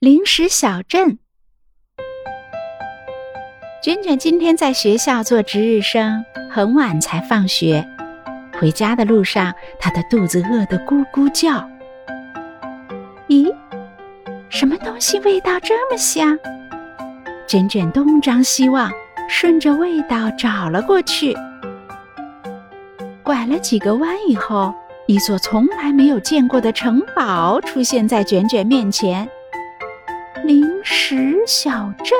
零食小镇。卷卷今天在学校做值日生，很晚才放学。回家的路上，他的肚子饿得咕咕叫。咦，什么东西味道这么香？卷卷东张西望，顺着味道找了过去。拐了几个弯以后，一座从来没有见过的城堡出现在卷卷面前。零食小镇，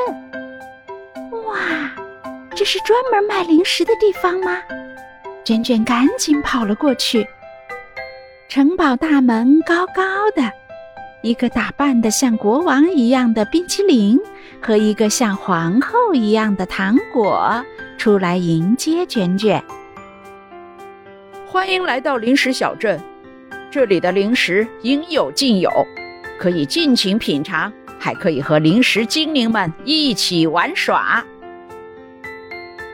哇，这是专门卖零食的地方吗？卷卷赶紧跑了过去。城堡大门高高的，一个打扮的像国王一样的冰淇淋和一个像皇后一样的糖果出来迎接卷卷。欢迎来到零食小镇，这里的零食应有尽有，可以尽情品尝，还可以和零食精灵们一起玩耍。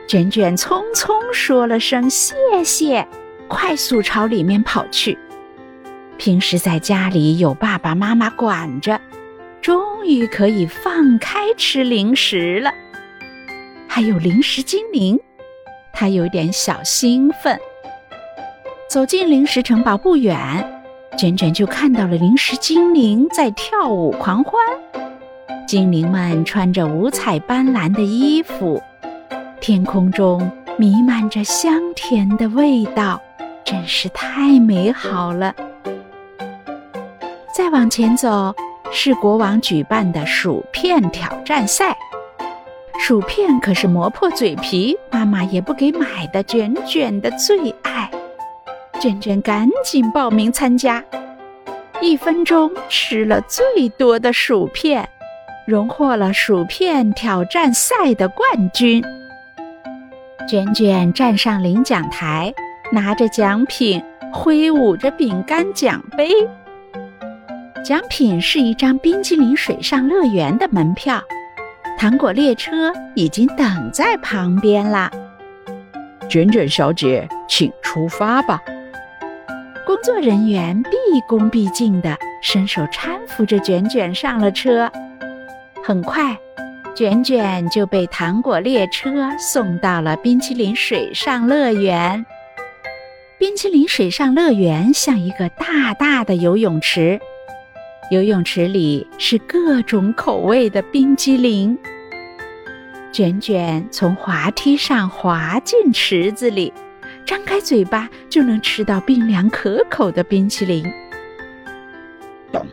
卷卷匆匆说了声谢谢，快速朝里面跑去。平时在家里有爸爸妈妈管着，终于可以放开吃零食了。还有零食精灵，他有点小兴奋。走进零食城堡不远，卷卷就看到了零食精灵在跳舞狂欢。精灵们穿着五彩斑斓的衣服，天空中弥漫着香甜的味道，真是太美好了。再往前走，是国王举办的薯片挑战赛。薯片可是磨破嘴皮，妈妈也不给买的卷卷的最爱。卷卷赶紧报名参加，一分钟吃了最多的薯片，荣获了薯片挑战赛的冠军。卷卷站上领奖台，拿着奖品，挥舞着饼干奖杯。奖品是一张冰激凌水上乐园的门票，糖果列车已经等在旁边啦。卷卷小姐，请出发吧。工作人员毕恭毕敬地伸手搀扶着卷卷上了车。很快，卷卷就被糖果列车送到了冰淇淋水上乐园。冰淇淋水上乐园像一个大大的游泳池，游泳池里是各种口味的冰激凌。卷卷从滑梯上滑进池子里。张开嘴巴就能吃到冰凉可口的冰淇淋。咚，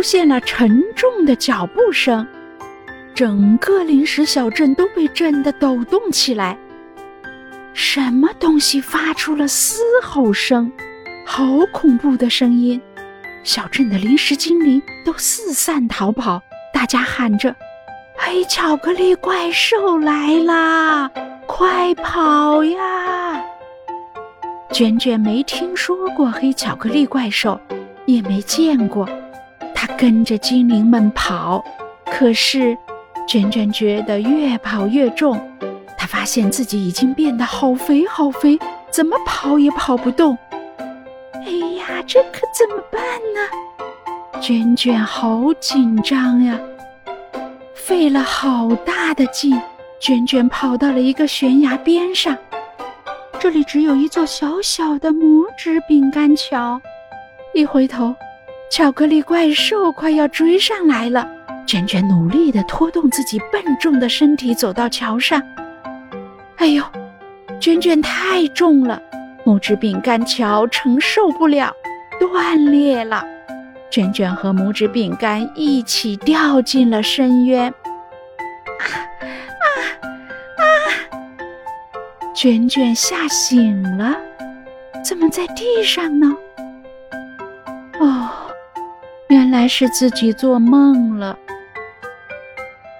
出现了沉重的脚步声，整个临时小镇都被震得抖动起来。什么东西发出了嘶吼声？好恐怖的声音！小镇的零食精灵都四散逃跑，大家喊着。黑巧克力怪兽来啦！快跑呀！卷卷没听说过黑巧克力怪兽，也没见过。他跟着精灵们跑，可是卷卷觉得越跑越重。他发现自己已经变得好肥好肥，怎么跑也跑不动。哎呀，这可怎么办呢？卷卷好紧张呀！费了好大的劲，卷卷跑到了一个悬崖边上。这里只有一座小小的拇指饼干桥。一回头，巧克力怪兽快要追上来了。卷卷努力地拖动自己笨重的身体走到桥上。哎呦，卷卷太重了，拇指饼干桥承受不了，断裂了。卷卷和拇指饼干一起掉进了深渊。卷卷吓醒了，怎么在地上呢？来是自己做梦了。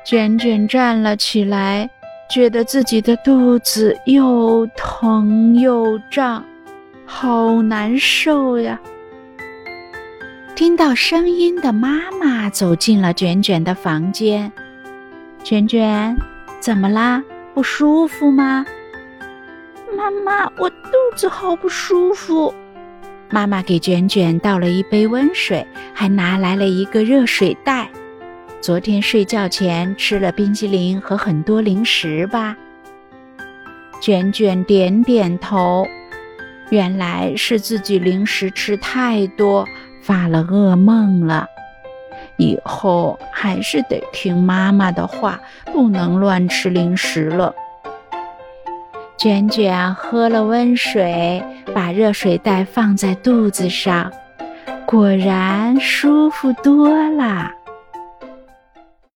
卷卷站了起来，觉得自己的肚子又疼又胀，好难受呀。听到声音的妈妈走进了卷卷的房间。卷卷，怎么啦？不舒服吗？妈妈，我肚子好不舒服。妈妈给卷卷倒了一杯温水，还拿来了一个热水袋。昨天睡觉前吃了冰激凌和很多零食吧？卷卷点点头。原来是自己零食吃太多，发了噩梦了。以后还是得听妈妈的话，不能乱吃零食了。卷卷喝了温水，把热水袋放在肚子上，果然舒服多了。